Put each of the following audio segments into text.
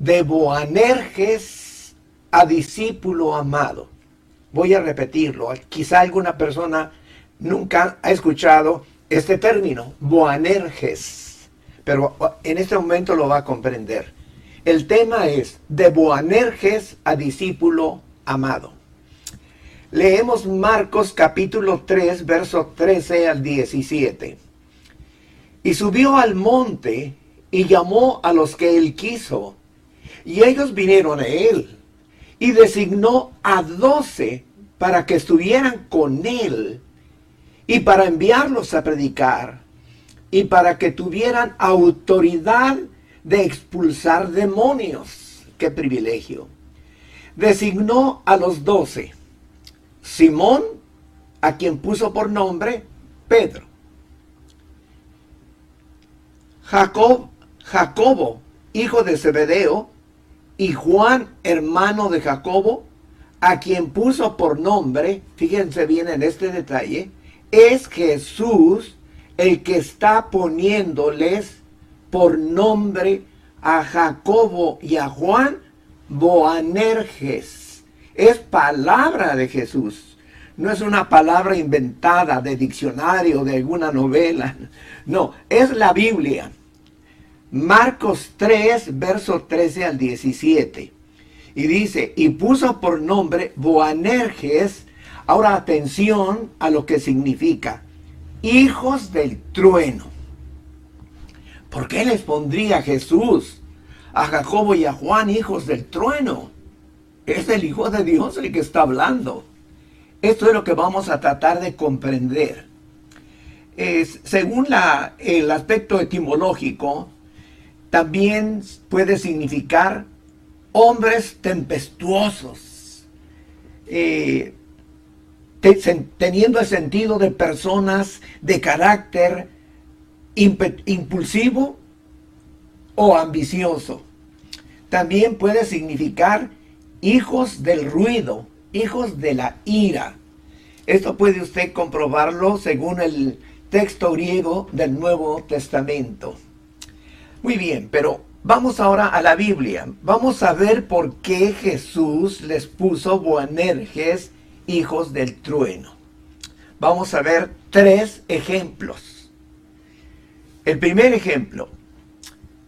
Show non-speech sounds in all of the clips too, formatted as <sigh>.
de Boanerges a discípulo amado. Voy a repetirlo. Quizá alguna persona nunca ha escuchado este término, Boanerges, pero en este momento lo va a comprender. El tema es de Boanerges a discípulo amado. Leemos Marcos capítulo 3, verso 13 al 17. Y subió al monte y llamó a los que él quiso, y ellos vinieron a él, y designó a doce para que estuvieran con él, y para enviarlos a predicar, y para que tuvieran autoridad de expulsar demonios. ¡Qué privilegio! Designó a los doce Simón, a quien puso por nombre Pedro. Jacob, Jacobo, hijo de Zebedeo, y Juan, hermano de Jacobo, a quien puso por nombre, fíjense bien en este detalle, es Jesús el que está poniéndoles por nombre a Jacobo y a Juan Boanerges es palabra de Jesús. No es una palabra inventada de diccionario, de alguna novela. No, es la Biblia. Marcos 3, verso 13 al 17. Y dice, y puso por nombre Boanerges. Ahora atención a lo que significa. Hijos del trueno. ¿Por qué les pondría Jesús a Jacobo y a Juan hijos del trueno? Es el Hijo de Dios el que está hablando. Esto es lo que vamos a tratar de comprender. según el aspecto etimológico, también puede significar hombres tempestuosos, eh, teniendo el sentido de personas de carácter impulsivo o ambicioso. También puede significar hijos del ruido, hijos de la ira. Esto puede usted comprobarlo según el texto griego del Nuevo Testamento. Muy bien, pero vamos ahora a la Biblia. Vamos a ver por qué Jesús les puso Boanerges, hijos del trueno. Vamos a ver tres ejemplos. El primer ejemplo,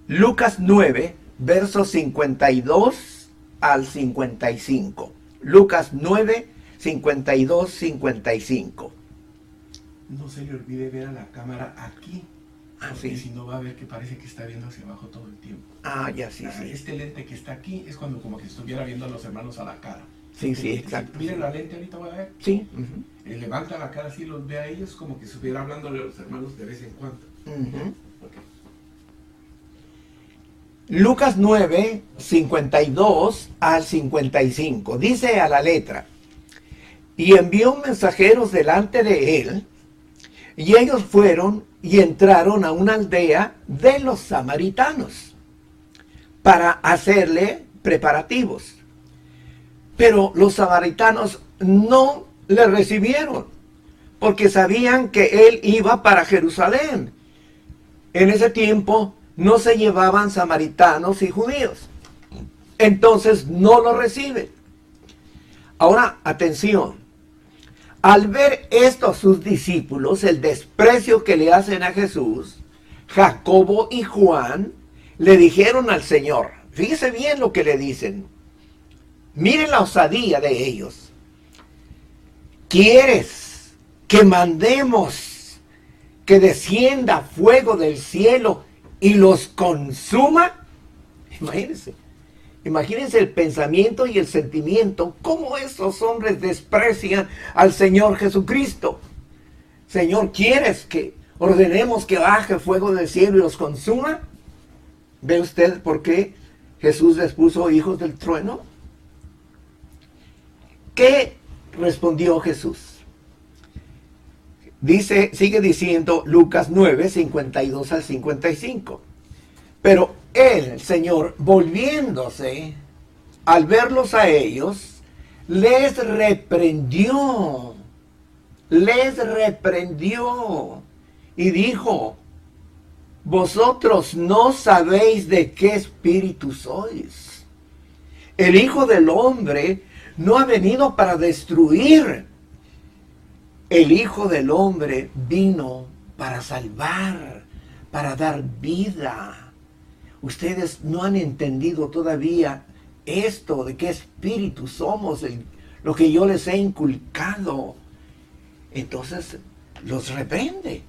Lucas 9, versos 52 al 55. Lucas 9, 52, 55. No se le olvide ver a la cámara aquí. Porque si no va a ver que parece que está viendo hacia abajo todo el tiempo. Ah, ya sí, sí. Este lente que está aquí es cuando como que estuviera viendo a los hermanos a la cara. Sí, sí, exacto. Miren la lente ahorita, voy a ver. Sí. levanta la cara así, los ve a ellos como que estuviera hablándole a los hermanos de vez en cuando. Lucas 9, 52 al 55. Dice a la letra, y envió mensajeros delante de él, y ellos fueron y entraron a una aldea de los samaritanos para hacerle preparativos. Pero los samaritanos no le recibieron, porque sabían que él iba para Jerusalén. En ese tiempo no se llevaban samaritanos y judíos. Entonces no lo reciben. Ahora, atención. Al ver esto sus discípulos, el desprecio que le hacen a Jesús, Jacobo y Juan le dijeron al Señor, fíjese bien lo que le dicen, miren la osadía de ellos. ¿Quieres que mandemos que descienda fuego del cielo y los consuma, imagínense, imagínense el pensamiento y el sentimiento, cómo esos hombres desprecian al Señor Jesucristo. Señor, ¿quieres que ordenemos que baje fuego del cielo y los consuma? ¿Ve usted por qué Jesús les puso hijos del trueno? ¿Qué respondió Jesús? Dice, sigue diciendo Lucas 9, 52 al 55. Pero el Señor, volviéndose al verlos a ellos, les reprendió, les reprendió y dijo, vosotros no sabéis de qué espíritu sois. El Hijo del Hombre no ha venido para destruir. El Hijo del Hombre vino para salvar, para dar vida. Ustedes no han entendido todavía esto de qué espíritu somos, lo que yo les he inculcado. Entonces los reprende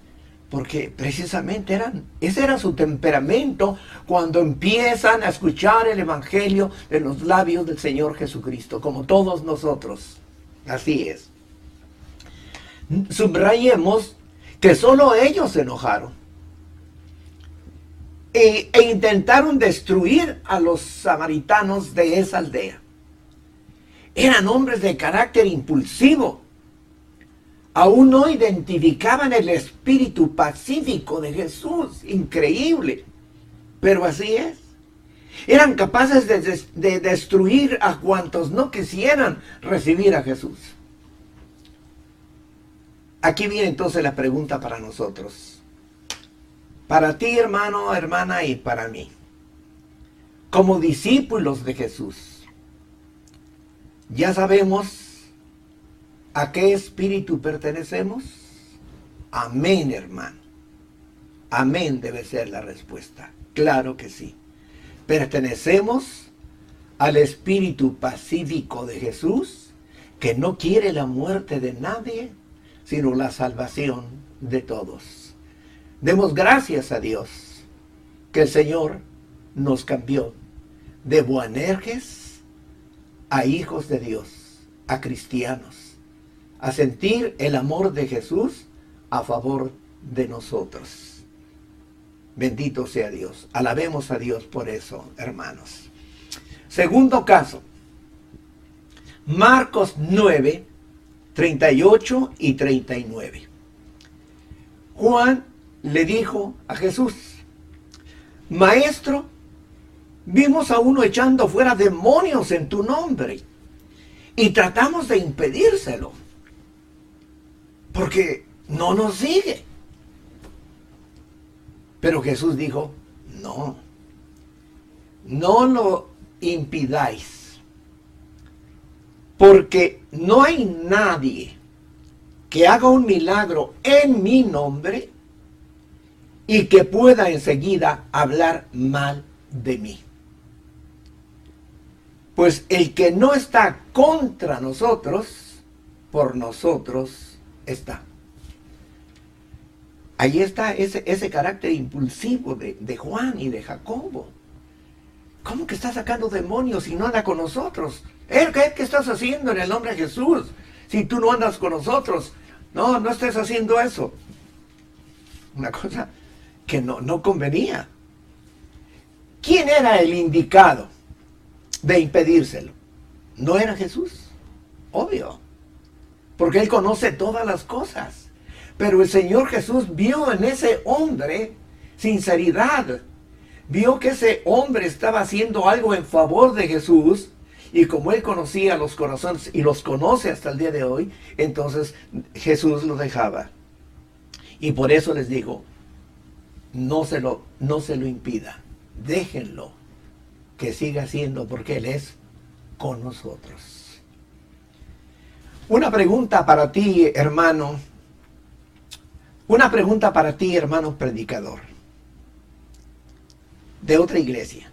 porque precisamente eran, ese era su temperamento cuando empiezan a escuchar el Evangelio de los labios del Señor Jesucristo, como todos nosotros. Así es. Subrayemos que solo ellos se enojaron e, e intentaron destruir a los samaritanos de esa aldea. Eran hombres de carácter impulsivo aún no identificaban el espíritu pacífico de Jesús. Increíble. Pero así es. Eran capaces de, destruir a cuantos no quisieran recibir a Jesús. Aquí viene entonces la pregunta para nosotros. Para ti, hermano, hermana, y para mí. Como discípulos de Jesús. Ya sabemos ¿A qué espíritu pertenecemos? Amén, hermano. Amén debe ser la respuesta. Claro que sí. Pertenecemos al espíritu pacífico de Jesús, que no quiere la muerte de nadie, sino la salvación de todos. Demos gracias a Dios que el Señor nos cambió de Boanerges a hijos de Dios, a cristianos a sentir el amor de Jesús a favor de nosotros. Bendito sea Dios. Alabemos a Dios por eso, hermanos. Segundo caso. Marcos 9, 38 y 39. Juan le dijo a Jesús, Maestro, vimos a uno echando fuera demonios en tu nombre y tratamos de impedírselo porque no nos sigue. Pero Jesús dijo, no, no lo impidáis, porque no hay nadie que haga un milagro en mi nombre y que pueda enseguida hablar mal de mí. Pues el que no está contra nosotros, por nosotros está. Ahí está ese, carácter impulsivo de, Juan y de Jacobo. ¿Cómo que está sacando demonios si no anda con nosotros? ¿Qué, ¿Qué estás haciendo en el nombre de Jesús? Si tú no andas con nosotros. No, no estés haciendo eso. Una cosa que no, no convenía. ¿Quién era el indicado de impedírselo? ¿No era Jesús? Obvio porque Él conoce todas las cosas. Pero el Señor Jesús vio en ese hombre sinceridad. Vio que ese hombre estaba haciendo algo en favor de Jesús. Y como Él conocía los corazones y los conoce hasta el día de hoy, entonces Jesús lo dejaba. Y por eso les digo, no se lo, no se lo impida. Déjenlo que siga siendo porque Él es con nosotros. Una pregunta para ti, hermano. Una pregunta para ti, hermano predicador. De otra iglesia.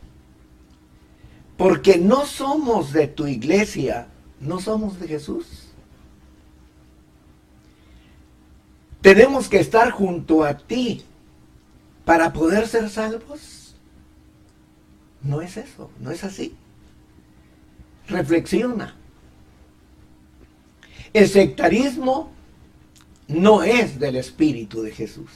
Porque no somos de tu iglesia, no somos de Jesús. Tenemos que estar junto a ti para poder ser salvos. No es eso, no es así. Reflexiona. El sectarismo no es del Espíritu de Jesús.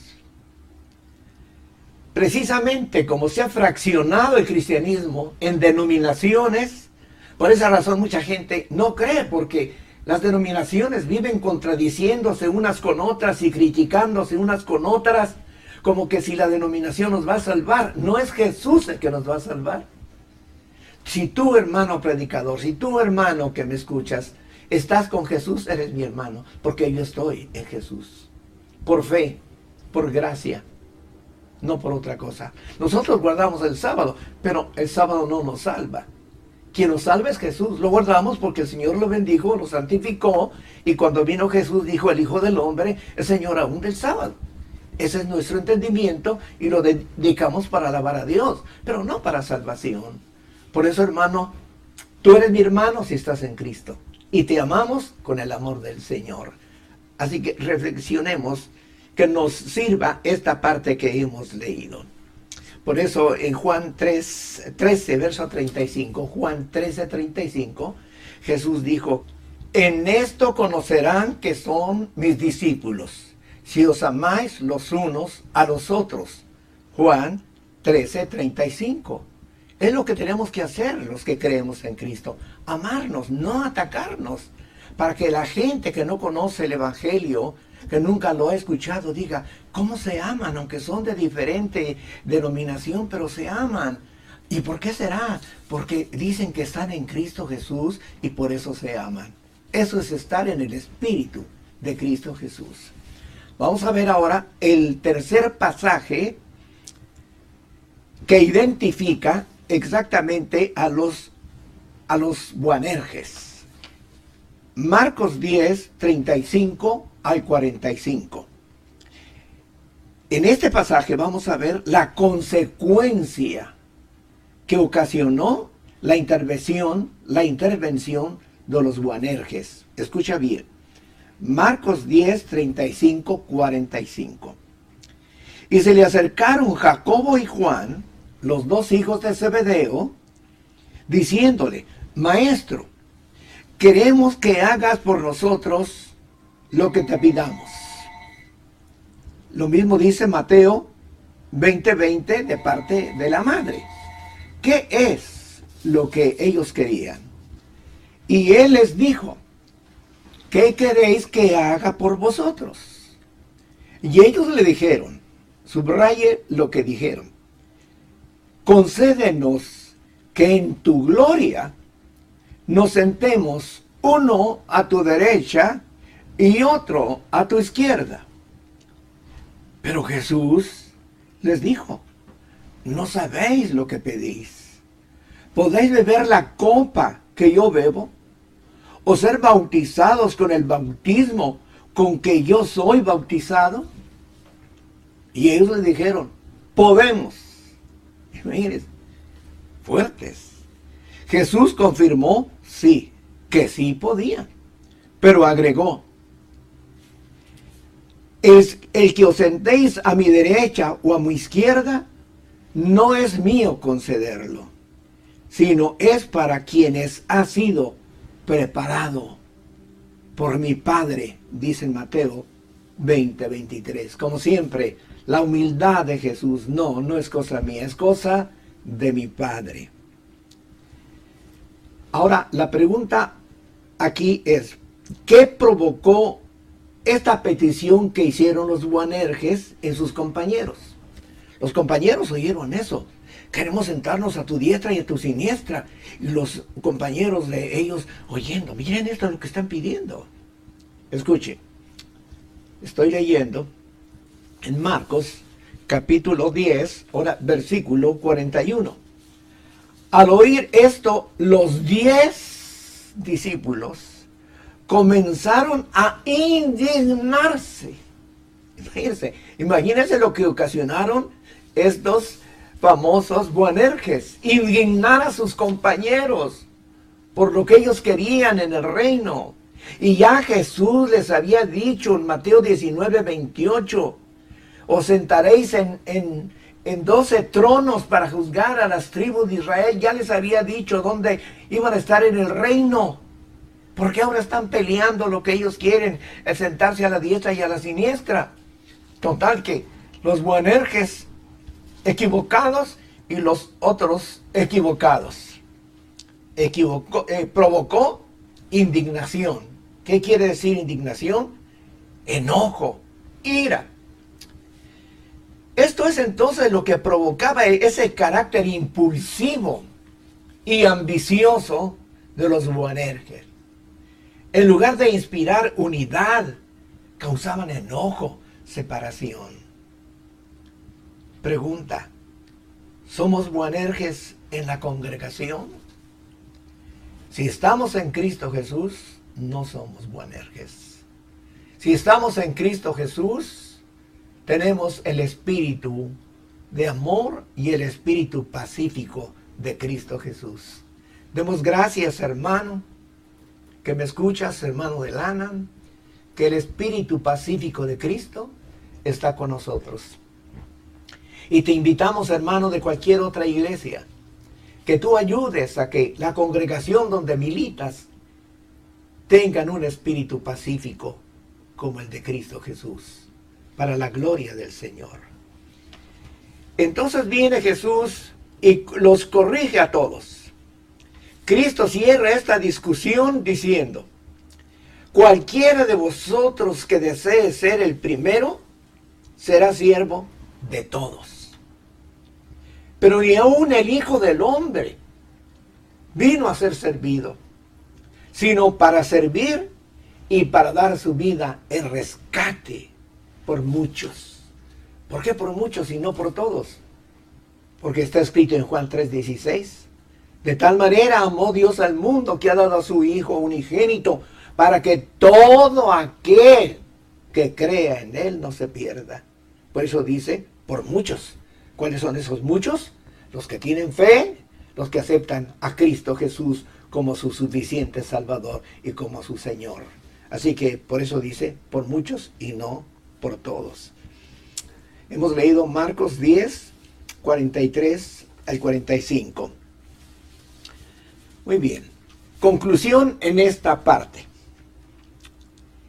Precisamente como se ha fraccionado el cristianismo en denominaciones, por esa razón mucha gente no cree, porque las denominaciones viven contradiciéndose unas con otras y criticándose unas con otras, como que si la denominación nos va a salvar, no es Jesús el que nos va a salvar. Si tú, hermano predicador, si tú, hermano que me escuchas, estás con Jesús, eres mi hermano, porque yo estoy en Jesús. Por fe, por gracia. no por otra cosa. Nosotros guardamos el sábado, pero el sábado no nos salva. Quien nos salva es Jesús. Lo guardamos porque el Señor lo bendijo, lo santificó, y cuando vino Jesús dijo el Hijo del Hombre, el Señor aún del sábado. Ese es nuestro entendimiento y lo dedicamos para alabar a Dios, pero no para salvación. Por eso, hermano, tú eres mi hermano si estás en Cristo y te amamos con el amor del Señor. Así que reflexionemos que nos sirva esta parte que hemos leído. Por eso en Juan 3, 13, verso 35, Juan 13, 35, Jesús dijo, en esto conocerán que son mis discípulos si os amáis los unos a los otros. Juan 13, 35. Es lo que tenemos que hacer los que creemos en Cristo. Amarnos, no atacarnos. Para que la gente que no conoce el Evangelio, que nunca lo ha escuchado, diga, ¿cómo se aman? Aunque son de diferente denominación, pero se aman. ¿Y por qué será? Porque dicen que están en Cristo Jesús y por eso se aman. Eso es estar en el Espíritu de Cristo Jesús. Vamos a ver ahora el tercer pasaje que identifica exactamente a los, a los buanerges. Marcos 10, 35 al 45. En este pasaje vamos a ver la consecuencia que ocasionó la intervención, la intervención de los buanerges. Escucha bien. Marcos 10, 35, 45. Y se le acercaron Jacobo y Juan, los dos hijos de Zebedeo, diciéndole, Maestro, queremos que hagas por nosotros lo que te pidamos. Lo mismo dice Mateo 20:20 de parte de la madre. ¿Qué es lo que ellos querían? Y él les dijo, ¿qué queréis que haga por vosotros? Y ellos le dijeron, subraye lo que dijeron, concédenos que en tu gloria nos sentemos uno a tu derecha y otro a tu izquierda. Pero Jesús les dijo, no sabéis lo que pedís. ¿Podéis beber la copa que yo bebo? O ser bautizados con el bautismo con que yo soy bautizado? Y ellos le dijeron, podemos. <laughs> Imagínense, fuertes. Jesús confirmó, sí, que sí podían, pero agregó, es el que os sentéis a mi derecha o a mi izquierda, no es mío concederlo, sino es para quienes ha sido preparado por mi Padre, dice Mateo 20, 23. Como siempre, la humildad de Jesús, no, no es cosa mía, es cosa de mi Padre. Ahora, la pregunta aquí es, ¿qué provocó esta petición que hicieron los Buanerges en sus compañeros? Los compañeros oyeron eso queremos sentarnos a tu diestra y a tu siniestra. Y los compañeros de ellos oyendo, miren esto es lo que están pidiendo. Escuche, estoy leyendo en Marcos capítulo 10, ahora versículo 41. Al oír esto, los diez discípulos comenzaron a indignarse. Imagínense, imagínense lo que ocasionaron estos famosos Buanerges, indignar a sus compañeros por lo que ellos querían en el reino. Y ya Jesús les había dicho en Mateo 19, 28, os sentaréis en, en, en 12 tronos para juzgar a las tribus de Israel. Ya les había dicho dónde iban a estar en el reino. Porque ahora están peleando lo que ellos quieren, es sentarse a la diestra y a la siniestra. Total que los Buanerges equivocados y los otros equivocados. Eh, provocó indignación. ¿Qué quiere decir indignación? Enojo, ira. Esto es entonces lo que provocaba ese carácter impulsivo y ambicioso de los Boanerges. En lugar de inspirar unidad, causaban enojo, separación. Pregunta, ¿somos buanerges en la congregación? Si estamos en Cristo Jesús, no somos buanerges. Si estamos en Cristo Jesús, tenemos el espíritu de amor y el espíritu pacífico de Cristo Jesús. Demos gracias, hermano, que me escuchas, hermano de Lana, que el espíritu pacífico de Cristo está con nosotros. Y te invitamos, hermano, de cualquier otra iglesia, que tú ayudes a que la congregación donde militas tengan un espíritu pacífico como el de Cristo Jesús, para la gloria del Señor. Entonces viene Jesús y los corrige a todos. Cristo cierra esta discusión diciendo, cualquiera de vosotros que desee ser el primero, será siervo de todos. Pero ni aún el Hijo del Hombre vino a ser servido, sino para servir y para dar su vida en rescate por muchos. ¿Por qué por muchos y no por todos? Porque está escrito en Juan 3:16. De tal manera amó Dios al mundo que ha dado a su Hijo unigénito para que todo aquel que crea en Él no se pierda. Por eso dice, por muchos. ¿Cuáles son esos muchos? Los que tienen fe, los que aceptan a Cristo Jesús como su suficiente Salvador y como su Señor. Así que por eso dice, por muchos y no por todos. Hemos leído Marcos 10, 43 al 45. Muy bien. Conclusión en esta parte.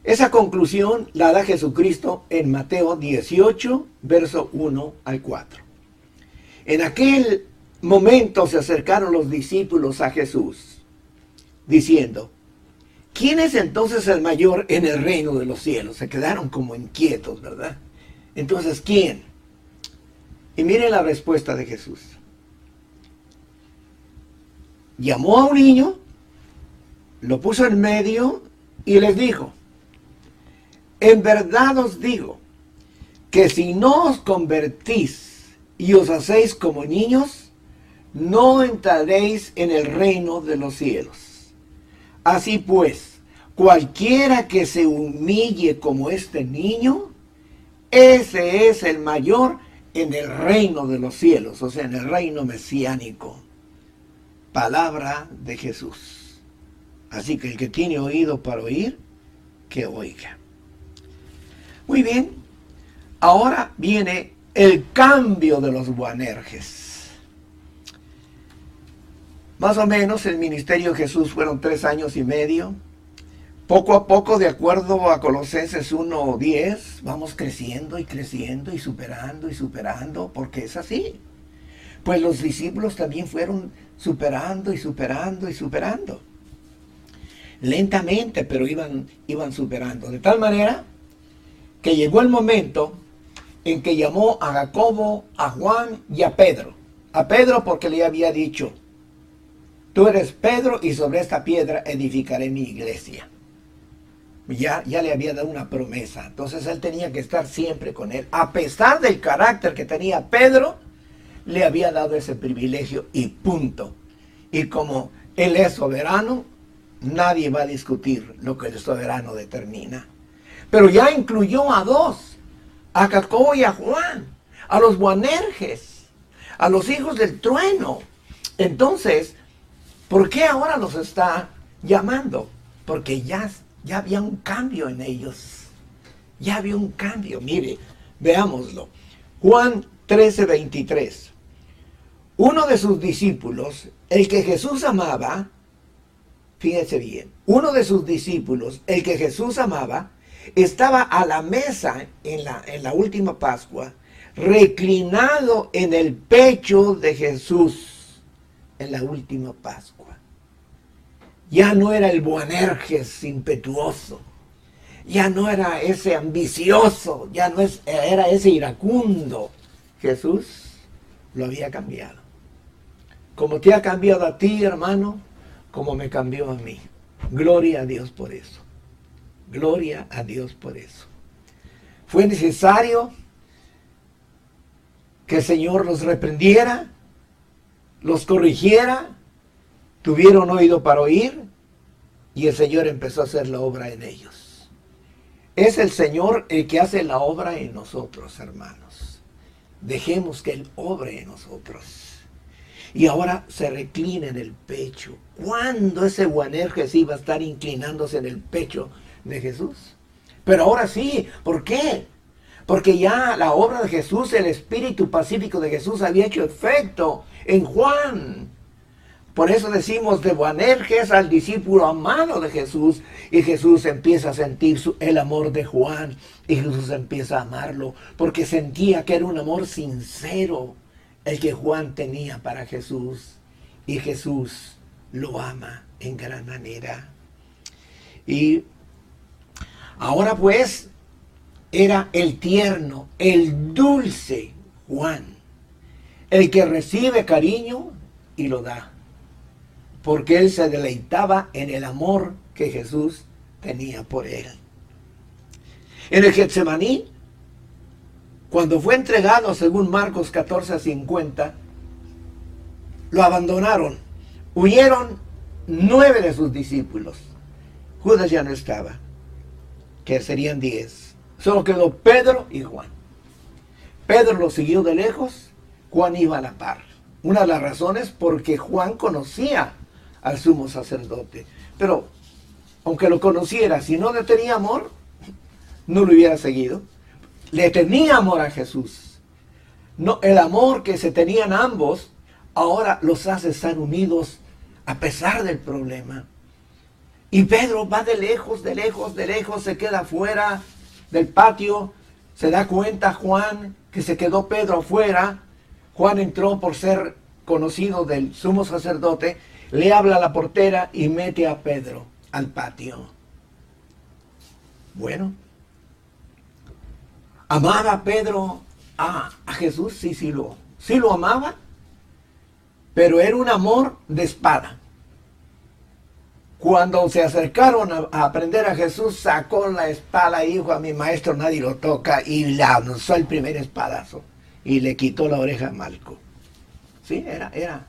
Esa conclusión la da Jesucristo en Mateo 18, verso 1 al 4. En aquel momento se acercaron los discípulos a Jesús, diciendo, ¿quién es entonces el mayor en el reino de los cielos? Se quedaron como inquietos, ¿verdad? Entonces, ¿quién? Y miren la respuesta de Jesús. Llamó a un niño, lo puso en medio y les dijo, en verdad os digo que si no os convertís y os hacéis como niños, no entraréis en el reino de los cielos. Así pues, cualquiera que se humille como este niño, ese es el mayor en el reino de los cielos, o sea, en el reino mesiánico. Palabra de Jesús. Así que el que tiene oído para oír, que oiga. Muy bien, ahora viene el cambio de los Buanerges. Más o menos el ministerio de Jesús fueron tres años y medio. Poco a poco, de acuerdo a Colosenses 1.10, vamos creciendo y creciendo y superando y superando, porque es así. Pues los discípulos también fueron superando y superando y superando. Lentamente, pero iban, iban superando. De tal manera que llegó el momento en que llamó a Jacobo, a Juan y a Pedro. A Pedro porque le había dicho, tú eres Pedro y sobre esta piedra edificaré mi iglesia ya, ya le había dado una promesa. Entonces él tenía que estar siempre con él. A pesar del carácter que tenía Pedro, le había dado ese privilegio y punto. Y como él es soberano, nadie va a discutir lo que el soberano determina. Pero ya incluyó a dos, a Jacobo y a Juan, a los Boanerges, a los hijos del trueno. Entonces, ¿por qué ahora los está llamando? Porque ya ya había un cambio en ellos. Ya había un cambio. Mire, veámoslo. Juan 13, 23. Uno de sus discípulos, el que Jesús amaba, fíjense bien, uno de sus discípulos, el que Jesús amaba, estaba a la mesa en la, en la última Pascua, reclinado en el pecho de Jesús en la última Pascua. Ya no era el Boanerges impetuoso. Ya no era ese ambicioso. Ya no es, era ese iracundo. Jesús lo había cambiado. Como te ha cambiado a ti, hermano, como me cambió a mí. Gloria a Dios por eso. Gloria a Dios por eso. Fue necesario que el Señor los reprendiera, los corrigiera, tuvieron oído para oír y el Señor empezó a hacer la obra en ellos. Es el Señor el que hace la obra en nosotros, hermanos. Dejemos que Él obre en nosotros. Y ahora se reclina en el pecho. ¿Cuándo ese Guanerges iba a estar inclinándose en el pecho de Jesús? Pero ahora sí, ¿por qué? Porque ya la obra de Jesús, el espíritu pacífico de Jesús había hecho efecto en Juan. Por eso decimos de Boanerges al discípulo amado de Jesús y Jesús empieza a sentir el amor de Juan y Jesús empieza a amarlo porque sentía que era un amor sincero el que Juan tenía para Jesús y Jesús lo ama en gran manera. Y ahora pues era el tierno, el dulce Juan, el que recibe cariño y lo da porque él se deleitaba en el amor que Jesús tenía por él. En el Getsemaní, cuando fue entregado según Marcos 14 50, lo abandonaron. Huyeron nueve de sus discípulos. Judas ya no estaba, que serían diez. Solo quedó Pedro y Juan. Pedro lo siguió de lejos, Juan iba a la par. Una de las razones porque Juan conocía al sumo sacerdote. Pero, aunque lo conociera, si no le tenía amor, no lo hubiera seguido. Le tenía amor a Jesús. El amor que se tenían ambos ahora los hace estar unidos a pesar del problema. Y Pedro va de lejos, de lejos, de lejos, se queda fuera del patio. Se da cuenta Juan que se quedó Pedro afuera. Juan entró por ser conocido del sumo sacerdote le habla a la portera y mete a Pedro al patio. Bueno, ¿amaba Pedro a, Jesús? Sí, sí lo, sí lo amaba, pero era un amor de espada. Cuando se acercaron a, aprender a Jesús, sacó la espada y dijo a mi maestro nadie lo toca y lanzó el primer espadazo y le quitó la oreja a Malco. Sí, era, era,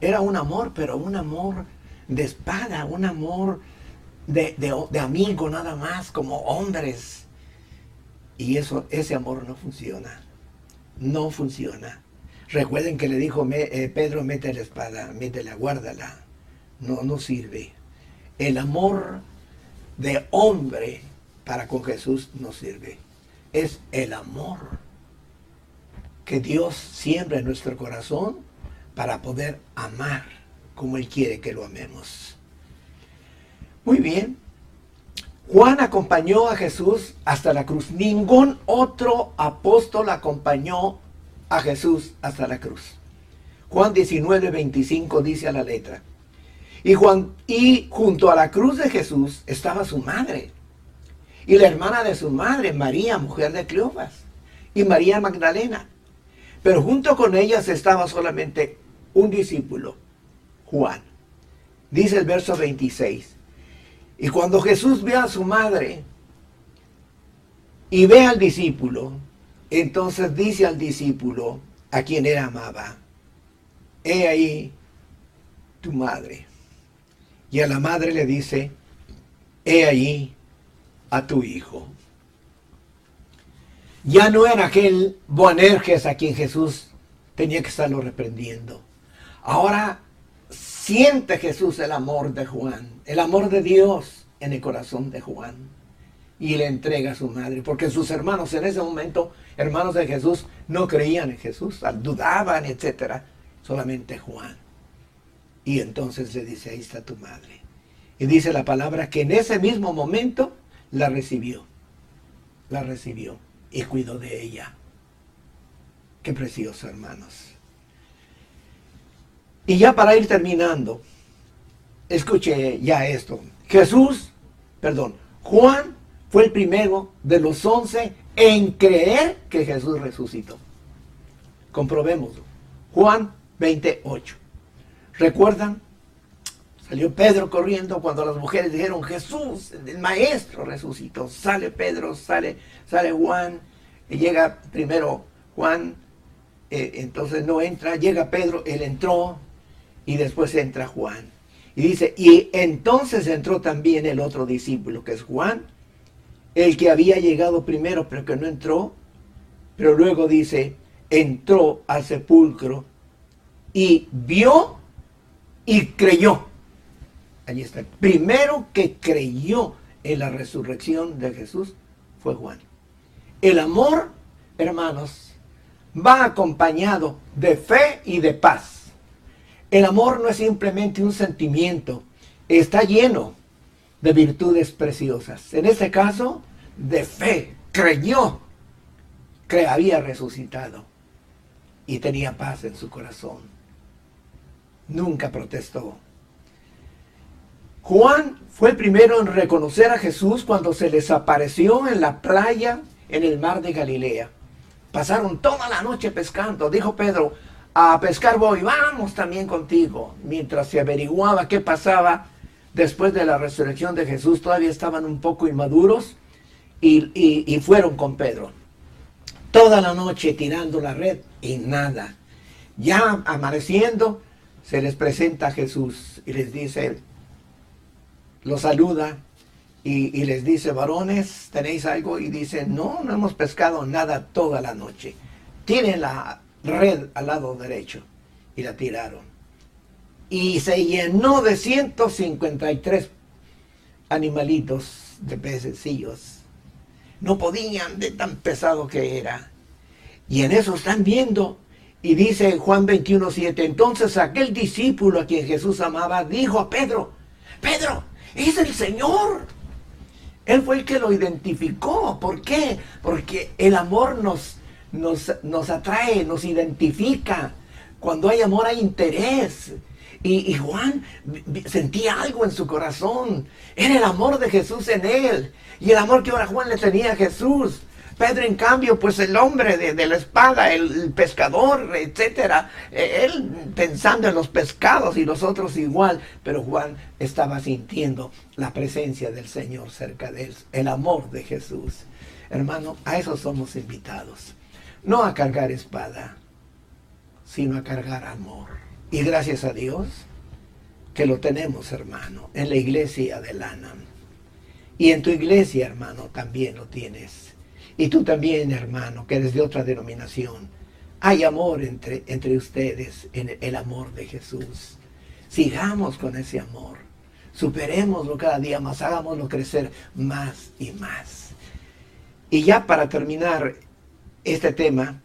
era un amor, pero un amor de espada, un amor de, amigo nada más, como hombres. Y eso, ese amor no funciona. No funciona. Recuerden que le dijo eh, Pedro, mete la espada, métela, guárdala. No, no sirve. El amor de hombre para con Jesús no sirve. Es el amor que Dios siembra en nuestro corazón para poder amar como Él quiere que lo amemos. Muy bien. Juan acompañó a Jesús hasta la cruz. Ningún otro apóstol acompañó a Jesús hasta la cruz. Juan 19, 25 dice a la letra. Y, Juan, y junto a la cruz de Jesús estaba su madre. Y la hermana de su madre, María, mujer de Cleofas. Y María Magdalena. Pero junto con ellas estaba solamente un discípulo, Juan. Dice el verso 26. Y cuando Jesús ve a su madre y ve al discípulo, entonces dice al discípulo a quien él amaba, he ahí tu madre. Y a la madre le dice, he ahí a tu hijo. Ya no era aquel Boanerges a quien Jesús tenía que estarlo reprendiendo. Ahora siente Jesús el amor de Juan, el amor de Dios en el corazón de Juan. Y le entrega a su madre, porque sus hermanos en ese momento, hermanos de Jesús, no creían en Jesús, dudaban, etc. Solamente Juan. Y entonces le dice, ahí está tu madre. Y dice la palabra que en ese mismo momento la recibió. La recibió y cuidó de ella. Qué precioso, hermanos. Y ya para ir terminando, escuche ya esto. Jesús, perdón, Juan fue el primero de los once en creer que Jesús resucitó. Comprobémoslo. Juan 28. ¿Recuerdan? Salió Pedro corriendo cuando las mujeres dijeron, Jesús, el maestro resucitó. Sale Pedro, sale, sale Juan, y llega primero Juan eh, entonces no entra, llega Pedro, él entró y después entra Juan. Y dice, y entonces entró también el otro discípulo, que es Juan, el que había llegado primero, pero que no entró. Pero luego dice, entró al sepulcro y vio y creyó. Allí está. Primero que creyó en la resurrección de Jesús fue Juan. El amor, hermanos, va acompañado de fe y de paz. El amor no es simplemente un sentimiento, está lleno de virtudes preciosas. En este caso, de fe, creyó que había resucitado y tenía paz en su corazón. Nunca protestó. Juan fue el primero en reconocer a Jesús cuando se les apareció en la playa en el mar de Galilea. Pasaron toda la noche pescando. Dijo Pedro, a pescar voy, vamos también contigo. Mientras se averiguaba qué pasaba después de la resurrección de Jesús, todavía estaban un poco inmaduros y, fueron con Pedro. Toda la noche tirando la red y nada. Ya amaneciendo, se les presenta Jesús y les dice, lo saluda y, les dice, varones, ¿tenéis algo? Y dicen, no, no hemos pescado nada toda la noche. Tienen la red al lado derecho y la tiraron. Y se llenó de 153 animalitos de pececillos no podían de tan pesado que era. Y en eso están viendo. Y dice Juan 21, 7, entonces aquel discípulo a quien Jesús amaba dijo a Pedro, Pedro, es el Señor. Él fue el que lo identificó. ¿Por qué? Porque el amor nos, nos, nos atrae, nos identifica. Cuando hay amor hay interés. Y, Juan sentía algo en su corazón. Era el amor de Jesús en él. Y el amor que ahora Juan le tenía a Jesús. Pedro, en cambio, pues el hombre de, la espada, el, pescador, etcétera, e, él pensando en los pescados y los otros igual, pero Juan estaba sintiendo la presencia del Señor cerca de él, el amor de Jesús. Hermano, a eso somos invitados. No a cargar espada, sino a cargar amor. Y gracias a Dios que lo tenemos, hermano, en la iglesia de Lana. Y en tu iglesia, hermano, también lo tienes. Y tú también, hermano, que eres de otra denominación. Hay amor entre, entre ustedes, en el amor de Jesús. Sigamos con ese amor. Superémoslo cada día más, hagámoslo crecer más y más. Y ya para terminar este tema,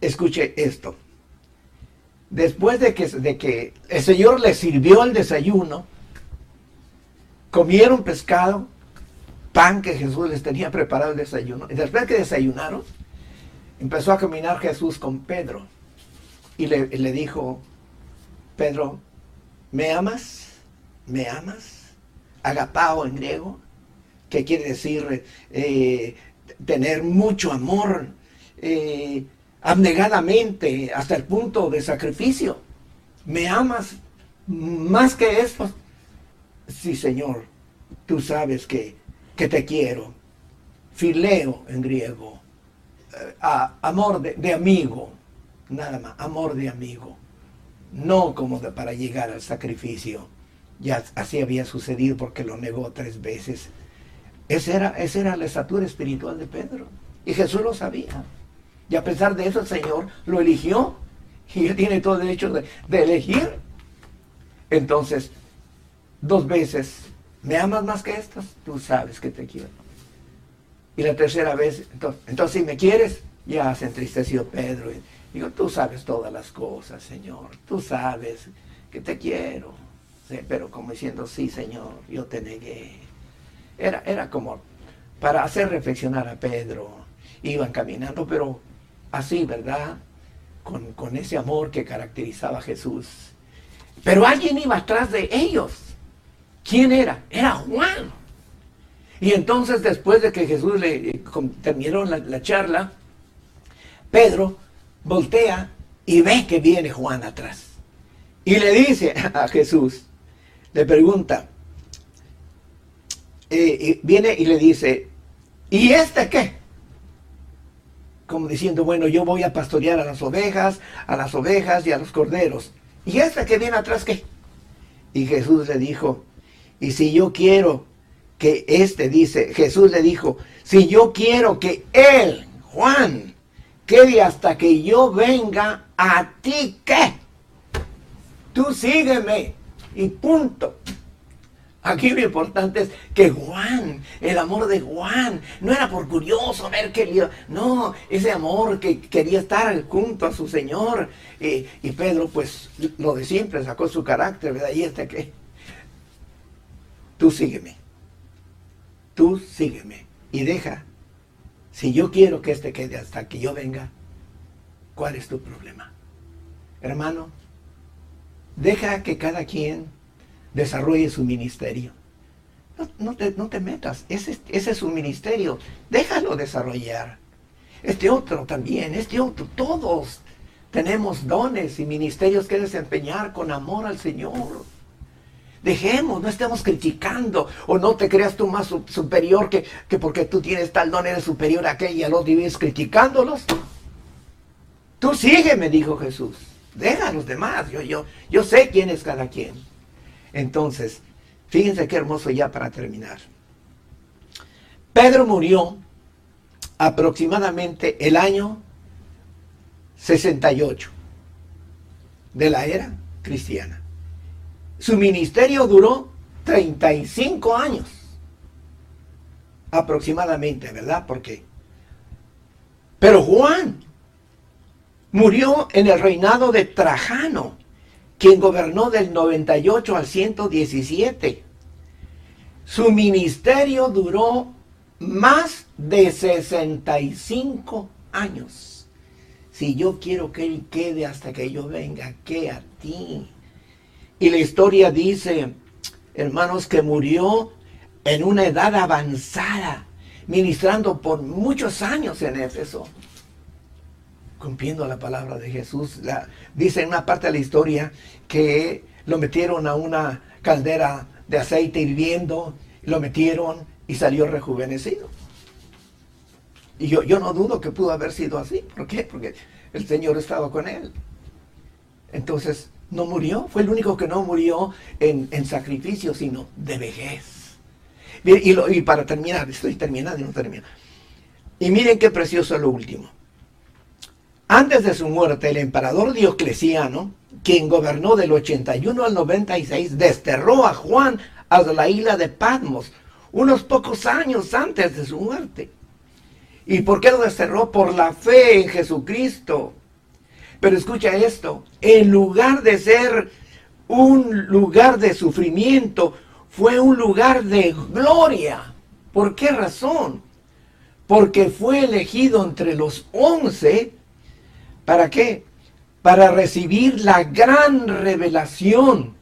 escuche esto después de que, de que el Señor les sirvió el desayuno, comieron pescado, pan que Jesús les tenía preparado el desayuno, y después que desayunaron, empezó a caminar Jesús con Pedro y le, dijo, Pedro, ¿me amas? ¿Me amas? Agapao en griego, que quiere decir eh, tener mucho amor. Eh, abnegadamente hasta el punto de sacrificio. ¿Me amas más que esto? Sí, Señor, tú sabes que, que te quiero. Fileo en griego. Eh, amor de, amigo. Nada más, amor de amigo. No como para llegar al sacrificio. Ya así había sucedido porque lo negó tres veces. Esa era, era la estatura espiritual de Pedro. Y Jesús lo sabía. Y a pesar de eso el Señor lo eligió y él tiene todo el derecho de, elegir. Entonces, dos veces, ¿me amas más que estas? Tú sabes que te quiero. Y la tercera vez, entonces, entonces si me quieres, ya se entristeció Pedro. Y digo, tú sabes todas las cosas, Señor. Tú sabes que te quiero. pero como diciendo, sí, Señor, yo te negué. Era, era como para hacer reflexionar a Pedro. Iban caminando, pero así, ¿verdad? Con, ese amor que caracterizaba a Jesús. Pero alguien iba atrás de ellos. ¿Quién era? Era Juan. Y entonces después de que Jesús le eh, terminó la, la charla, Pedro voltea y ve que viene Juan atrás. Y le dice a Jesús, le pregunta, eh, viene y le dice, ¿y este qué? como diciendo, bueno, yo voy a pastorear a las ovejas, a las ovejas y a los corderos. ¿Y esta que viene atrás qué? Y Jesús le dijo, y si yo quiero que este dice, Jesús le dijo, si yo quiero que él, Juan, quede hasta que yo venga, a ti qué? Tú sígueme y punto. Aquí lo importante es que Juan, el amor de Juan, no era por curioso ver que no, ese amor que quería estar junto a su Señor. y Pedro, pues lo de siempre, sacó su carácter, ¿verdad? Y este que, tú sígueme, tú sígueme y deja, si yo quiero que este quede hasta que yo venga, ¿cuál es tu problema? Hermano, deja que cada quien desarrolle su ministerio. No, te, metas, ese, ese es su ministerio, déjalo desarrollar. Este otro también, este otro, todos tenemos dones y ministerios que desempeñar con amor al Señor. Dejemos, no estemos criticando o no te creas tú más superior que, que, porque tú tienes tal don eres superior a aquel y al otro y vienes criticándolos. Tú sigue, me dijo Jesús. Deja a los demás. Yo, yo, yo sé quién es cada quien. Entonces, fíjense qué hermoso ya para terminar. Pedro murió aproximadamente el año 68 de la era cristiana. Su ministerio duró 35 años aproximadamente, ¿verdad? Porque pero Juan murió en el reinado de Trajano quien gobernó del 98 al 117. Su ministerio duró más de 65 años. Si yo quiero que él quede hasta que yo venga, ¿qué a ti? Y la historia dice, hermanos, que murió en una edad avanzada, ministrando por muchos años en Éfeso cumpliendo la palabra de Jesús. dice en una parte de la historia que lo metieron a una caldera de aceite hirviendo, lo metieron y salió rejuvenecido. Y yo, yo no dudo que pudo haber sido así. ¿Por qué? Porque el Señor estaba con él. Entonces, no murió. Fue el único que no murió en, sacrificio, sino de vejez. Y, y para terminar, estoy terminando y no termino. Y miren qué precioso lo último. Antes de su muerte, el emperador Diocleciano, quien gobernó del 81 al 96, desterró a Juan a la isla de Patmos, unos pocos años antes de su muerte. ¿Y por qué lo desterró? Por la fe en Jesucristo. Pero escucha esto, en lugar de ser un lugar de sufrimiento, fue un lugar de gloria. ¿Por qué razón? Porque fue elegido entre los once ¿Para qué? Para recibir la gran revelación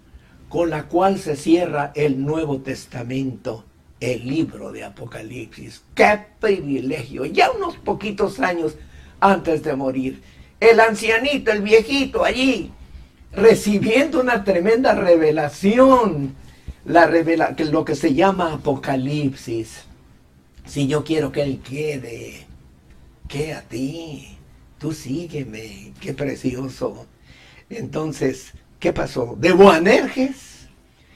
con la cual se cierra el Nuevo Testamento, el libro de Apocalipsis. ¡Qué privilegio! Ya unos poquitos años antes de morir, el ancianito, el viejito allí, recibiendo una tremenda revelación, la revela lo que se llama Apocalipsis. Si yo quiero que él quede, ¿qué a ti? tú sígueme, qué precioso. Entonces, ¿qué pasó? De Boanerges,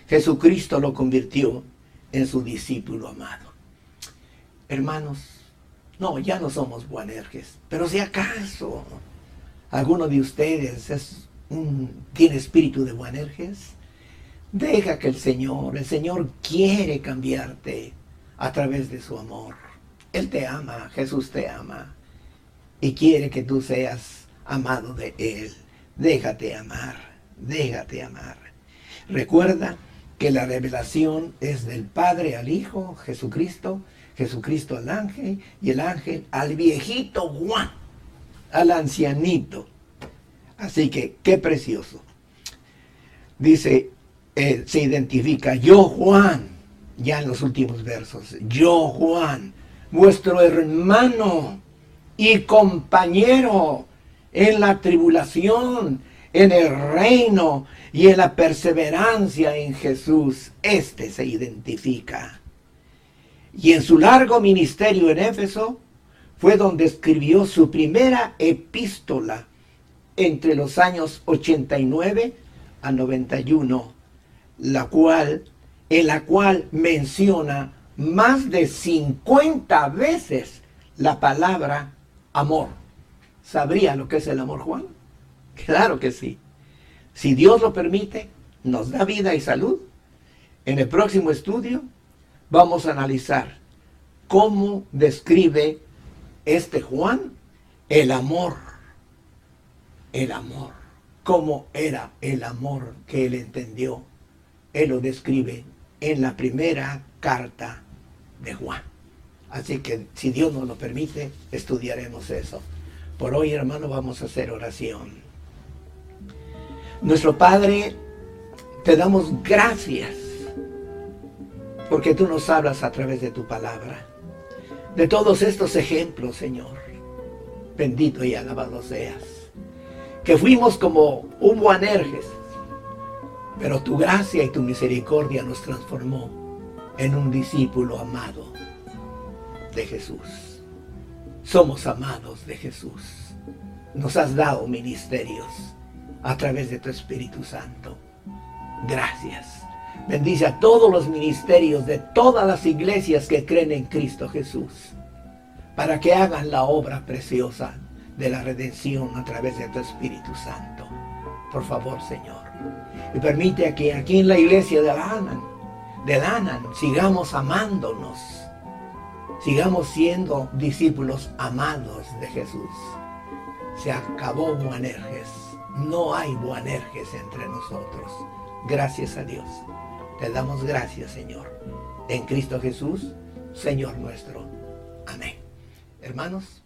Jesucristo lo convirtió en su discípulo amado. Hermanos, no, ya no somos Boanerges, pero si acaso alguno de ustedes es tiene espíritu de Boanerges, deja que el Señor, el Señor quiere cambiarte a través de su amor. Él te ama, Jesús te ama y quiere que tú seas amado de Él. Déjate amar, déjate amar. Recuerda que la revelación es del Padre al Hijo, Jesucristo, Jesucristo al ángel y el ángel al viejito Juan, al ancianito. Así que, qué precioso. Dice, eh, se identifica, yo Juan, ya en los últimos versos, yo Juan, vuestro hermano, y compañero en la tribulación, en el reino y en la perseverancia en Jesús. Este se identifica. Y en su largo ministerio en Éfeso, fue donde escribió su primera epístola entre los años 89 a 91, la cual, en la cual menciona más de 50 veces la palabra amor. ¿Sabría lo que es el amor, Juan? Claro que sí. Si Dios lo permite, nos da vida y salud. En el próximo estudio vamos a analizar cómo describe este Juan el amor. El amor. Cómo era el amor que él entendió. Él lo describe en la primera carta de Juan. Así que si Dios nos lo permite, estudiaremos eso. Por hoy, hermano, vamos a hacer oración. Nuestro Padre, te damos gracias porque tú nos hablas a través de tu palabra. De todos estos ejemplos, Señor, bendito y alabado seas. Que fuimos como un Boanerges, pero tu gracia y tu misericordia nos transformó en un discípulo amado de Jesús. Somos amados de Jesús. Nos has dado ministerios a través de tu Espíritu Santo. Gracias. Bendice a todos los ministerios de todas las iglesias que creen en Cristo Jesús, para que hagan la obra preciosa de la redención a través de tu Espíritu Santo. Por favor, Señor. Y permite que aquí en la iglesia de Lanan, de Lanan, sigamos amándonos, sigamos siendo discípulos amados de Jesús. Se acabó Boanerges. No hay Boanerges entre nosotros. Gracias a Dios. Te damos gracias, Señor. En Cristo Jesús, Señor nuestro. Amén. Hermanos,